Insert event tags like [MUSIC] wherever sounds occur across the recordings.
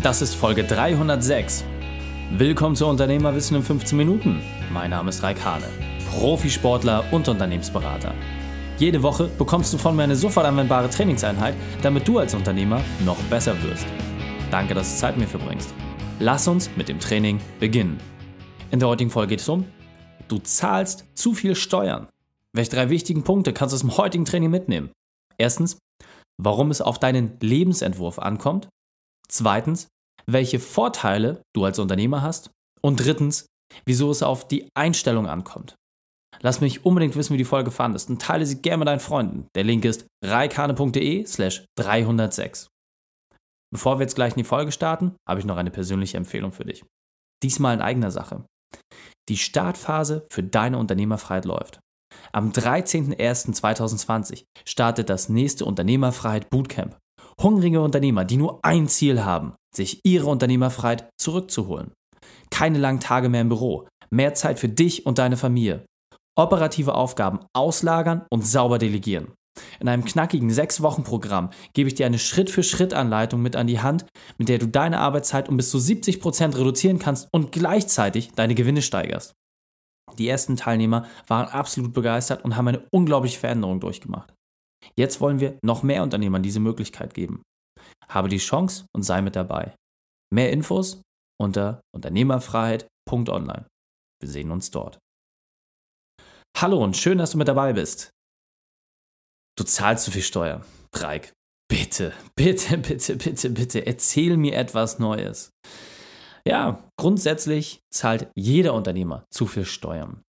Das ist Folge 306. Willkommen zu Unternehmerwissen in 15 Minuten. Mein Name ist Raik Hane, Profisportler und Unternehmensberater. Jede Woche bekommst du von mir eine sofort anwendbare Trainingseinheit, damit du als Unternehmer noch besser wirst. Danke, dass du Zeit mit mir verbringst. Lass uns mit dem Training beginnen. In der heutigen Folge geht es um, du zahlst zu viel Steuern. Welche drei wichtigen Punkte kannst du aus dem heutigen Training mitnehmen? Erstens, warum es auf deinen Lebensentwurf ankommt. Zweitens, welche Vorteile du als Unternehmer hast. Und drittens, wieso es auf die Einstellung ankommt. Lass mich unbedingt wissen, wie die Folge fandest und teile sie gerne mit deinen Freunden. Der Link ist reikane.de slash 306. Bevor wir jetzt gleich in die Folge starten, habe ich noch eine persönliche Empfehlung für dich. Diesmal in eigener Sache. Die Startphase für deine Unternehmerfreiheit läuft. Am 13.01.2020 startet das nächste Unternehmerfreiheit Bootcamp. Hungrige Unternehmer, die nur ein Ziel haben, sich ihre Unternehmerfreiheit zurückzuholen. Keine langen Tage mehr im Büro, mehr Zeit für dich und deine Familie. Operative Aufgaben auslagern und sauber delegieren. In einem knackigen 6-Wochen-Programm gebe ich dir eine Schritt-für-Schritt-Anleitung mit an die Hand, mit der du deine Arbeitszeit um bis zu 70% reduzieren kannst und gleichzeitig deine Gewinne steigerst. Die ersten Teilnehmer waren absolut begeistert und haben eine unglaubliche Veränderung durchgemacht. Jetzt wollen wir noch mehr Unternehmern diese Möglichkeit geben. Habe die Chance und sei mit dabei. Mehr Infos unter unternehmerfreiheit.online. Wir sehen uns dort. Hallo und schön, dass du mit dabei bist. Du zahlst zu viel Steuer. Dreik, bitte, bitte, bitte, bitte, bitte, erzähl mir etwas Neues. Ja, grundsätzlich zahlt jeder Unternehmer zu viel Steuern,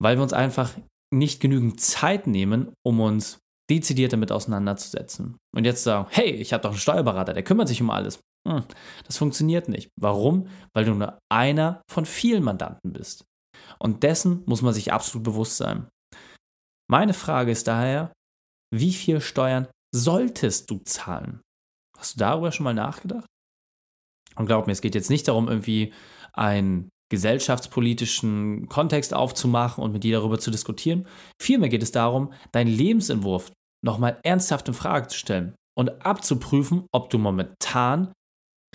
weil wir uns einfach nicht genügend Zeit nehmen, um uns dezidiert damit auseinanderzusetzen. Und jetzt sagen, hey, ich habe doch einen Steuerberater, der kümmert sich um alles. Hm, das funktioniert nicht. Warum? Weil du nur einer von vielen Mandanten bist. Und dessen muss man sich absolut bewusst sein. Meine Frage ist daher, wie viel Steuern solltest du zahlen? Hast du darüber schon mal nachgedacht? Und glaub mir, es geht jetzt nicht darum, irgendwie einen gesellschaftspolitischen Kontext aufzumachen und mit dir darüber zu diskutieren. Vielmehr geht es darum, deinen Lebensentwurf nochmal ernsthaft in Frage zu stellen und abzuprüfen, ob du momentan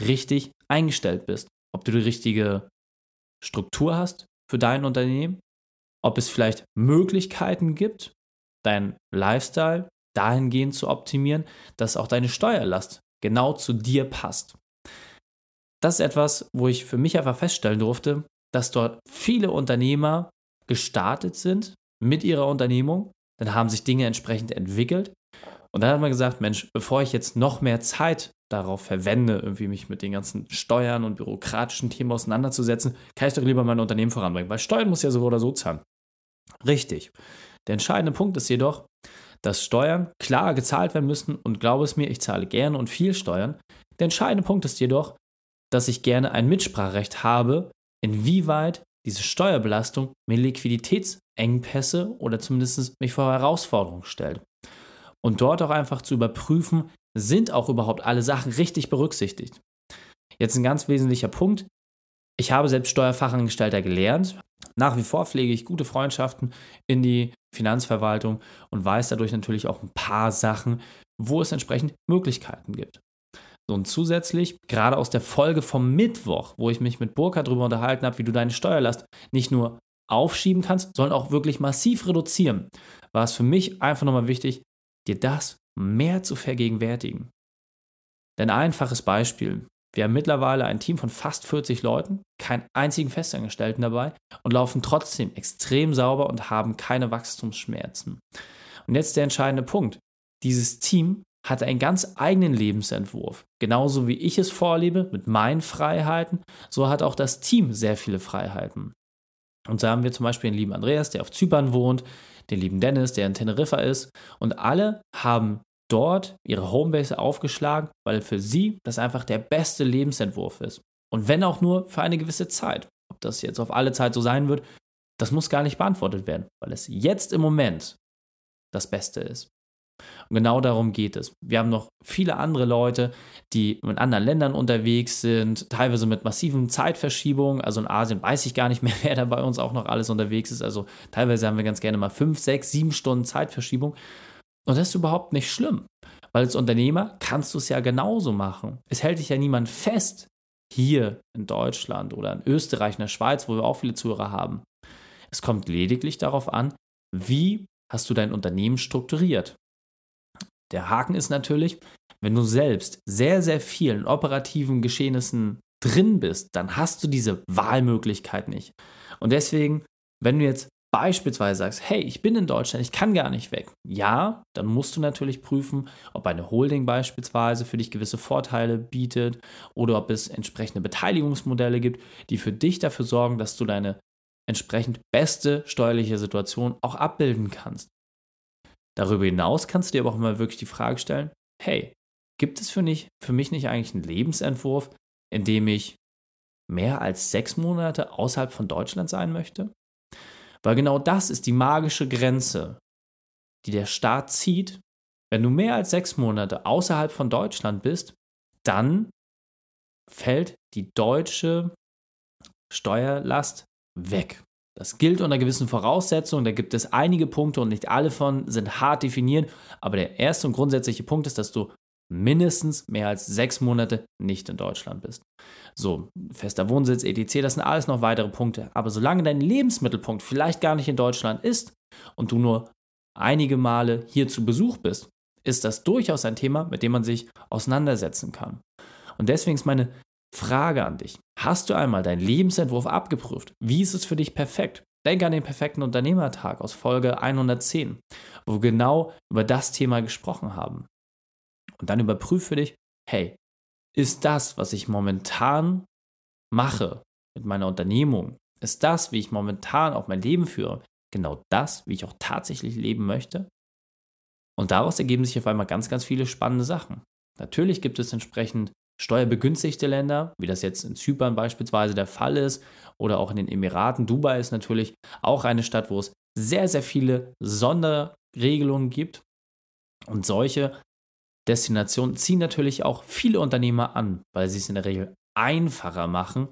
richtig eingestellt bist, ob du die richtige Struktur hast für dein Unternehmen, ob es vielleicht Möglichkeiten gibt, deinen Lifestyle dahingehend zu optimieren, dass auch deine Steuerlast genau zu dir passt. Das ist etwas, wo ich für mich einfach feststellen durfte, dass dort viele Unternehmer gestartet sind mit ihrer Unternehmung, dann haben sich Dinge entsprechend entwickelt und dann hat man gesagt, Mensch, bevor ich jetzt noch mehr Zeit darauf verwende, irgendwie mich mit den ganzen Steuern und bürokratischen Themen auseinanderzusetzen, kann ich doch lieber mein Unternehmen voranbringen, weil Steuern muss ja so oder so zahlen. Richtig. Der entscheidende Punkt ist jedoch, dass Steuern klar gezahlt werden müssen und glaube es mir, ich zahle gerne und viel Steuern. Der entscheidende Punkt ist jedoch, dass ich gerne ein Mitspracherecht habe, inwieweit diese Steuerbelastung mir Liquiditätsengpässe oder zumindest mich vor Herausforderungen stellt. Und dort auch einfach zu überprüfen, sind auch überhaupt alle Sachen richtig berücksichtigt. Jetzt ein ganz wesentlicher Punkt. Ich habe selbst Steuerfachangestellter gelernt. Nach wie vor pflege ich gute Freundschaften in die Finanzverwaltung und weiß dadurch natürlich auch ein paar Sachen, wo es entsprechend Möglichkeiten gibt. Und zusätzlich, gerade aus der Folge vom Mittwoch, wo ich mich mit Burka darüber unterhalten habe, wie du deine Steuerlast nicht nur aufschieben kannst, sondern auch wirklich massiv reduzieren, war es für mich einfach nochmal wichtig, dir das mehr zu vergegenwärtigen. Denn einfaches Beispiel. Wir haben mittlerweile ein Team von fast 40 Leuten, keinen einzigen Festangestellten dabei und laufen trotzdem extrem sauber und haben keine Wachstumsschmerzen. Und jetzt der entscheidende Punkt. Dieses Team hat einen ganz eigenen Lebensentwurf. Genauso wie ich es vorlebe mit meinen Freiheiten, so hat auch das Team sehr viele Freiheiten. Und so haben wir zum Beispiel den lieben Andreas, der auf Zypern wohnt, den lieben Dennis, der in Teneriffa ist. Und alle haben dort ihre Homebase aufgeschlagen, weil für sie das einfach der beste Lebensentwurf ist. Und wenn auch nur für eine gewisse Zeit. Ob das jetzt auf alle Zeit so sein wird, das muss gar nicht beantwortet werden, weil es jetzt im Moment das Beste ist. Und genau darum geht es. Wir haben noch viele andere Leute, die in anderen Ländern unterwegs sind, teilweise mit massiven Zeitverschiebungen. Also in Asien weiß ich gar nicht mehr, [LAUGHS] wer da bei uns auch noch alles unterwegs ist. Also teilweise haben wir ganz gerne mal fünf, sechs, sieben Stunden Zeitverschiebung. Und das ist überhaupt nicht schlimm. Weil als Unternehmer kannst du es ja genauso machen. Es hält dich ja niemand fest, hier in Deutschland oder in Österreich, in der Schweiz, wo wir auch viele Zuhörer haben. Es kommt lediglich darauf an, wie hast du dein Unternehmen strukturiert. Der Haken ist natürlich, wenn du selbst sehr, sehr vielen operativen Geschehnissen drin bist, dann hast du diese Wahlmöglichkeit nicht. Und deswegen, wenn du jetzt beispielsweise sagst, hey, ich bin in Deutschland, ich kann gar nicht weg. Ja, dann musst du natürlich prüfen, ob eine Holding beispielsweise für dich gewisse Vorteile bietet oder ob es entsprechende Beteiligungsmodelle gibt, die für dich dafür sorgen, dass du deine entsprechend beste steuerliche Situation auch abbilden kannst. Darüber hinaus kannst du dir aber auch mal wirklich die Frage stellen, hey, gibt es für, nicht, für mich nicht eigentlich einen Lebensentwurf, in dem ich mehr als sechs Monate außerhalb von Deutschland sein möchte? Weil genau das ist die magische Grenze, die der Staat zieht. Wenn du mehr als sechs Monate außerhalb von Deutschland bist, dann fällt die deutsche Steuerlast weg. Das gilt unter gewissen Voraussetzungen, da gibt es einige Punkte und nicht alle von sind hart definiert, aber der erste und grundsätzliche Punkt ist, dass du mindestens mehr als sechs Monate nicht in Deutschland bist. So, fester Wohnsitz, etc., das sind alles noch weitere Punkte. Aber solange dein Lebensmittelpunkt vielleicht gar nicht in Deutschland ist und du nur einige Male hier zu Besuch bist, ist das durchaus ein Thema, mit dem man sich auseinandersetzen kann. Und deswegen ist meine Frage an dich. Hast du einmal deinen Lebensentwurf abgeprüft? Wie ist es für dich perfekt? Denk an den perfekten Unternehmertag aus Folge 110, wo wir genau über das Thema gesprochen haben. Und dann überprüf für dich, hey, ist das, was ich momentan mache mit meiner Unternehmung, ist das, wie ich momentan auch mein Leben führe, genau das, wie ich auch tatsächlich leben möchte? Und daraus ergeben sich auf einmal ganz, ganz viele spannende Sachen. Natürlich gibt es entsprechend steuerbegünstigte Länder, wie das jetzt in Zypern beispielsweise der Fall ist, oder auch in den Emiraten. Dubai ist natürlich auch eine Stadt, wo es sehr, sehr viele Sonderregelungen gibt. Und solche Destinationen ziehen natürlich auch viele Unternehmer an, weil sie es in der Regel einfacher machen,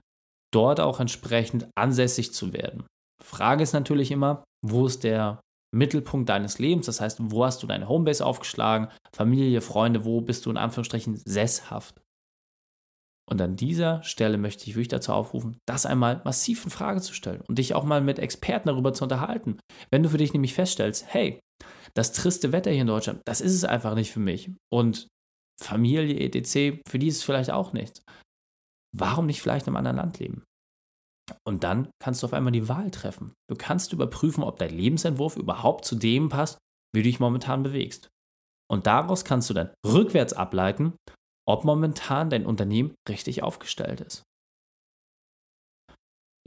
dort auch entsprechend ansässig zu werden. Frage ist natürlich immer, wo ist der Mittelpunkt deines Lebens? Das heißt, wo hast du deine Homebase aufgeschlagen? Familie, Freunde, wo bist du in Anführungsstrichen sesshaft? Und an dieser Stelle möchte ich wirklich dazu aufrufen, das einmal massiv in Frage zu stellen und dich auch mal mit Experten darüber zu unterhalten. Wenn du für dich nämlich feststellst, hey, das triste Wetter hier in Deutschland, das ist es einfach nicht für mich. Und Familie, etc., für die ist es vielleicht auch nichts. Warum nicht vielleicht in einem anderen Land leben? Und dann kannst du auf einmal die Wahl treffen. Du kannst überprüfen, ob dein Lebensentwurf überhaupt zu dem passt, wie du dich momentan bewegst. Und daraus kannst du dann rückwärts ableiten, ob momentan dein Unternehmen richtig aufgestellt ist.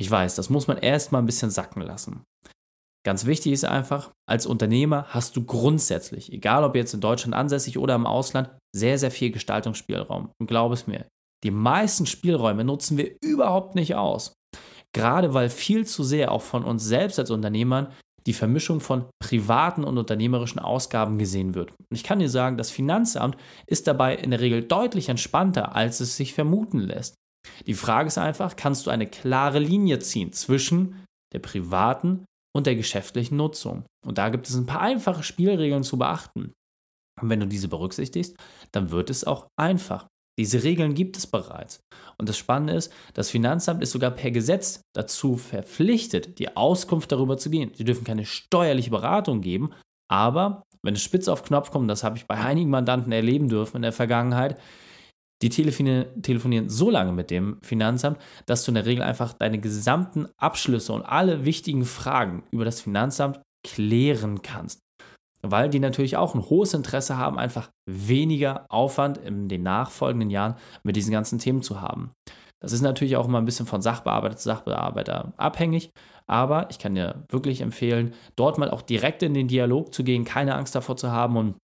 Ich weiß, das muss man erst mal ein bisschen sacken lassen. Ganz wichtig ist einfach, als Unternehmer hast du grundsätzlich, egal ob jetzt in Deutschland ansässig oder im Ausland, sehr, sehr viel Gestaltungsspielraum. Und glaub es mir, die meisten Spielräume nutzen wir überhaupt nicht aus. Gerade weil viel zu sehr auch von uns selbst als Unternehmern die Vermischung von privaten und unternehmerischen Ausgaben gesehen wird. Und ich kann dir sagen, das Finanzamt ist dabei in der Regel deutlich entspannter, als es sich vermuten lässt. Die Frage ist einfach, kannst du eine klare Linie ziehen zwischen der privaten und der geschäftlichen Nutzung? Und da gibt es ein paar einfache Spielregeln zu beachten. Und wenn du diese berücksichtigst, dann wird es auch einfach. Diese Regeln gibt es bereits. Und das Spannende ist, das Finanzamt ist sogar per Gesetz dazu verpflichtet, die Auskunft darüber zu gehen. Sie dürfen keine steuerliche Beratung geben, aber wenn es spitz auf Knopf kommt, das habe ich bei einigen Mandanten erleben dürfen in der Vergangenheit, die telefonieren so lange mit dem Finanzamt, dass du in der Regel einfach deine gesamten Abschlüsse und alle wichtigen Fragen über das Finanzamt klären kannst weil die natürlich auch ein hohes Interesse haben, einfach weniger Aufwand in den nachfolgenden Jahren mit diesen ganzen Themen zu haben. Das ist natürlich auch immer ein bisschen von Sachbearbeiter zu Sachbearbeiter abhängig, aber ich kann dir wirklich empfehlen, dort mal auch direkt in den Dialog zu gehen, keine Angst davor zu haben und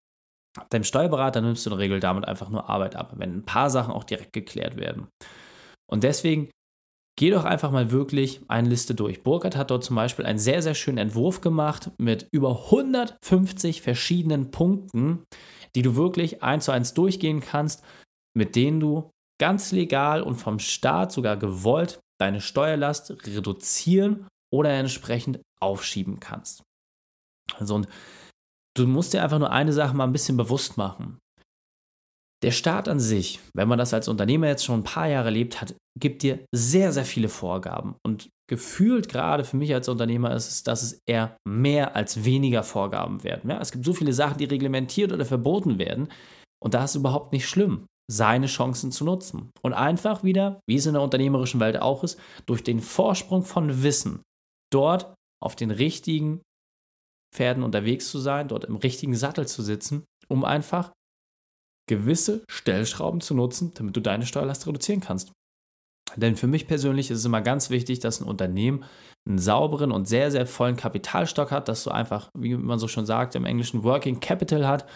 deinem Steuerberater nimmst du in der Regel damit einfach nur Arbeit ab, wenn ein paar Sachen auch direkt geklärt werden. Und deswegen Geh doch einfach mal wirklich eine Liste durch. Burkhardt hat dort zum Beispiel einen sehr, sehr schönen Entwurf gemacht mit über 150 verschiedenen Punkten, die du wirklich eins zu eins durchgehen kannst, mit denen du ganz legal und vom Staat sogar gewollt deine Steuerlast reduzieren oder entsprechend aufschieben kannst. Also und du musst dir einfach nur eine Sache mal ein bisschen bewusst machen. Der Staat an sich, wenn man das als Unternehmer jetzt schon ein paar Jahre erlebt hat, gibt dir sehr, sehr viele Vorgaben. Und gefühlt gerade für mich als Unternehmer ist es, dass es eher mehr als weniger Vorgaben werden. Ja, es gibt so viele Sachen, die reglementiert oder verboten werden. Und da ist es überhaupt nicht schlimm, seine Chancen zu nutzen. Und einfach wieder, wie es in der unternehmerischen Welt auch ist, durch den Vorsprung von Wissen dort auf den richtigen Pferden unterwegs zu sein, dort im richtigen Sattel zu sitzen, um einfach gewisse Stellschrauben zu nutzen, damit du deine Steuerlast reduzieren kannst. Denn für mich persönlich ist es immer ganz wichtig, dass ein Unternehmen einen sauberen und sehr, sehr vollen Kapitalstock hat, dass du einfach, wie man so schon sagt, im Englischen Working Capital hat.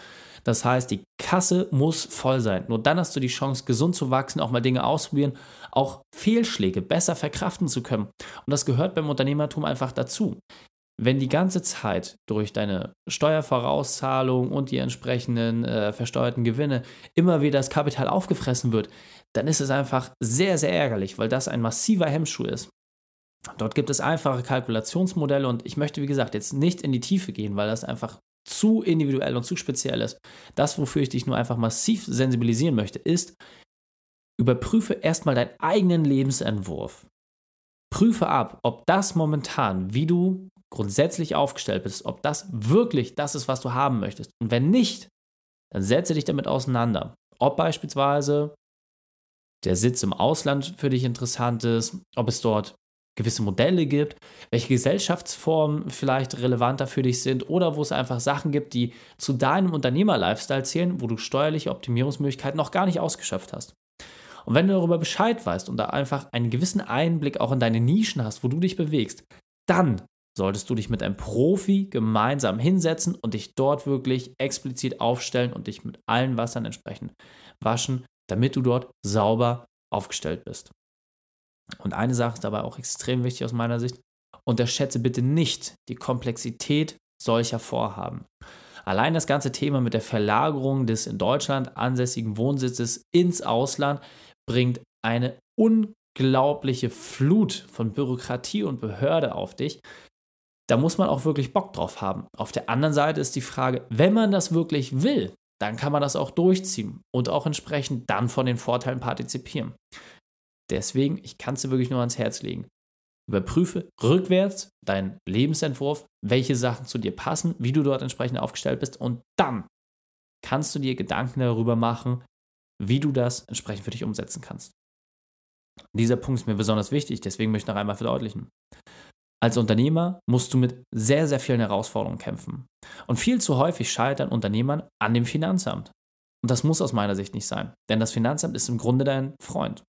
Das heißt, die Kasse muss voll sein. Nur dann hast du die Chance, gesund zu wachsen, auch mal Dinge ausprobieren, auch Fehlschläge besser verkraften zu können. Und das gehört beim Unternehmertum einfach dazu. Wenn die ganze Zeit durch deine Steuervorauszahlung und die entsprechenden äh, versteuerten Gewinne immer wieder das Kapital aufgefressen wird, dann ist es einfach sehr, sehr ärgerlich, weil das ein massiver Hemmschuh ist. Dort gibt es einfache Kalkulationsmodelle und ich möchte, wie gesagt, jetzt nicht in die Tiefe gehen, weil das einfach zu individuell und zu speziell ist. Das, wofür ich dich nur einfach massiv sensibilisieren möchte, ist, überprüfe erstmal deinen eigenen Lebensentwurf. Prüfe ab, ob das momentan, wie du grundsätzlich aufgestellt bist, ob das wirklich das ist, was du haben möchtest. Und wenn nicht, dann setze dich damit auseinander. Ob beispielsweise der Sitz im Ausland für dich interessant ist, ob es dort gewisse Modelle gibt, welche Gesellschaftsformen vielleicht relevanter für dich sind oder wo es einfach Sachen gibt, die zu deinem Unternehmer-Lifestyle zählen, wo du steuerliche Optimierungsmöglichkeiten noch gar nicht ausgeschöpft hast. Und wenn du darüber Bescheid weißt und da einfach einen gewissen Einblick auch in deine Nischen hast, wo du dich bewegst, dann solltest du dich mit einem Profi gemeinsam hinsetzen und dich dort wirklich explizit aufstellen und dich mit allen Wassern entsprechend waschen, damit du dort sauber aufgestellt bist. Und eine Sache ist dabei auch extrem wichtig aus meiner Sicht. Unterschätze bitte nicht die Komplexität solcher Vorhaben. Allein das ganze Thema mit der Verlagerung des in Deutschland ansässigen Wohnsitzes ins Ausland bringt eine unglaubliche Flut von Bürokratie und Behörde auf dich, da muss man auch wirklich Bock drauf haben. Auf der anderen Seite ist die Frage, wenn man das wirklich will, dann kann man das auch durchziehen und auch entsprechend dann von den Vorteilen partizipieren. Deswegen, ich kann es dir wirklich nur ans Herz legen. Überprüfe rückwärts deinen Lebensentwurf, welche Sachen zu dir passen, wie du dort entsprechend aufgestellt bist und dann kannst du dir Gedanken darüber machen, wie du das entsprechend für dich umsetzen kannst. Dieser Punkt ist mir besonders wichtig, deswegen möchte ich noch einmal verdeutlichen. Als Unternehmer musst du mit sehr, sehr vielen Herausforderungen kämpfen. Und viel zu häufig scheitern Unternehmern an dem Finanzamt. Und das muss aus meiner Sicht nicht sein, denn das Finanzamt ist im Grunde dein Freund.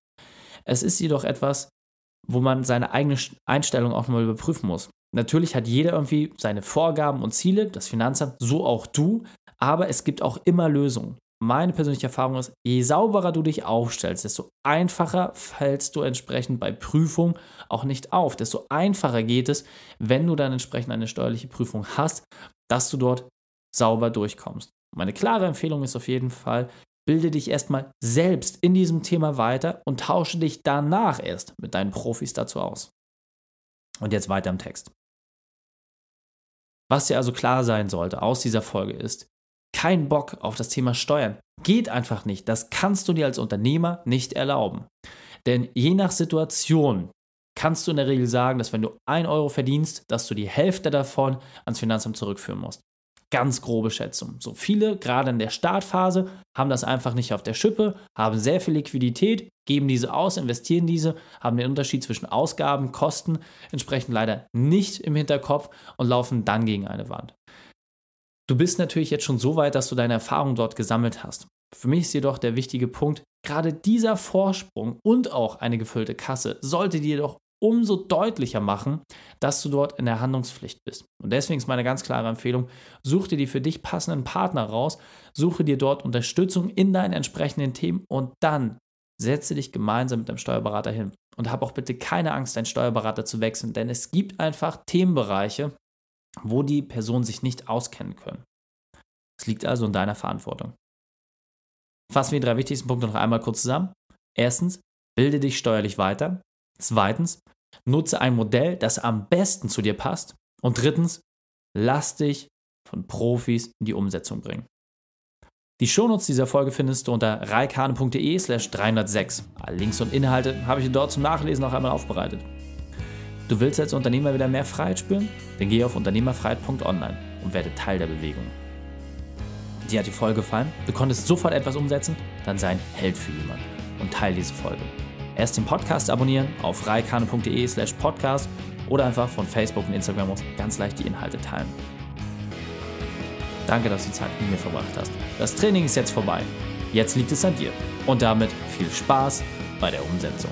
Es ist jedoch etwas, wo man seine eigene Einstellung auch nochmal überprüfen muss. Natürlich hat jeder irgendwie seine Vorgaben und Ziele, das Finanzamt, so auch du, aber es gibt auch immer Lösungen meine persönliche Erfahrung ist, je sauberer du dich aufstellst, desto einfacher fällst du entsprechend bei Prüfung auch nicht auf. Desto einfacher geht es, wenn du dann entsprechend eine steuerliche Prüfung hast, dass du dort sauber durchkommst. Meine klare Empfehlung ist auf jeden Fall, bilde dich erstmal selbst in diesem Thema weiter und tausche dich danach erst mit deinen Profis dazu aus. Und jetzt weiter im Text. Was dir also klar sein sollte aus dieser Folge ist, kein Bock auf das Thema Steuern. Geht einfach nicht. Das kannst du dir als Unternehmer nicht erlauben. Denn je nach Situation kannst du in der Regel sagen, dass wenn du 1 Euro verdienst, dass du die Hälfte davon ans Finanzamt zurückführen musst. Ganz grobe Schätzung. So viele, gerade in der Startphase, haben das einfach nicht auf der Schippe, haben sehr viel Liquidität, geben diese aus, investieren diese, haben den Unterschied zwischen Ausgaben, Kosten entsprechend leider nicht im Hinterkopf und laufen dann gegen eine Wand. Du bist natürlich jetzt schon so weit, dass du deine Erfahrung dort gesammelt hast. Für mich ist jedoch der wichtige Punkt, gerade dieser Vorsprung und auch eine gefüllte Kasse sollte dir doch umso deutlicher machen, dass du dort in der Handlungspflicht bist. Und deswegen ist meine ganz klare Empfehlung, such dir die für dich passenden Partner raus, suche dir dort Unterstützung in deinen entsprechenden Themen und dann setze dich gemeinsam mit deinem Steuerberater hin. Und hab auch bitte keine Angst, deinen Steuerberater zu wechseln, denn es gibt einfach Themenbereiche, wo die Personen sich nicht auskennen können. Es liegt also in deiner Verantwortung. Fassen wir die drei wichtigsten Punkte noch einmal kurz zusammen. Erstens, bilde dich steuerlich weiter. Zweitens, nutze ein Modell, das am besten zu dir passt. Und drittens, lass dich von Profis in die Umsetzung bringen. Die Shownotes dieser Folge findest du unter reikane.de slash 306. Alle Links und Inhalte habe ich dir dort zum Nachlesen noch einmal aufbereitet. Du willst als Unternehmer wieder mehr Freiheit spüren? Dann geh auf unternehmerfreiheit.online und werde Teil der Bewegung. Dir hat die Folge gefallen? Du konntest sofort etwas umsetzen? Dann sei ein Held für jemanden und teile diese Folge. Erst den Podcast abonnieren auf reikane.de slash podcast oder einfach von Facebook und Instagram aus ganz leicht die Inhalte teilen. Danke, dass du Zeit mit mir verbracht hast. Das Training ist jetzt vorbei. Jetzt liegt es an dir. Und damit viel Spaß bei der Umsetzung.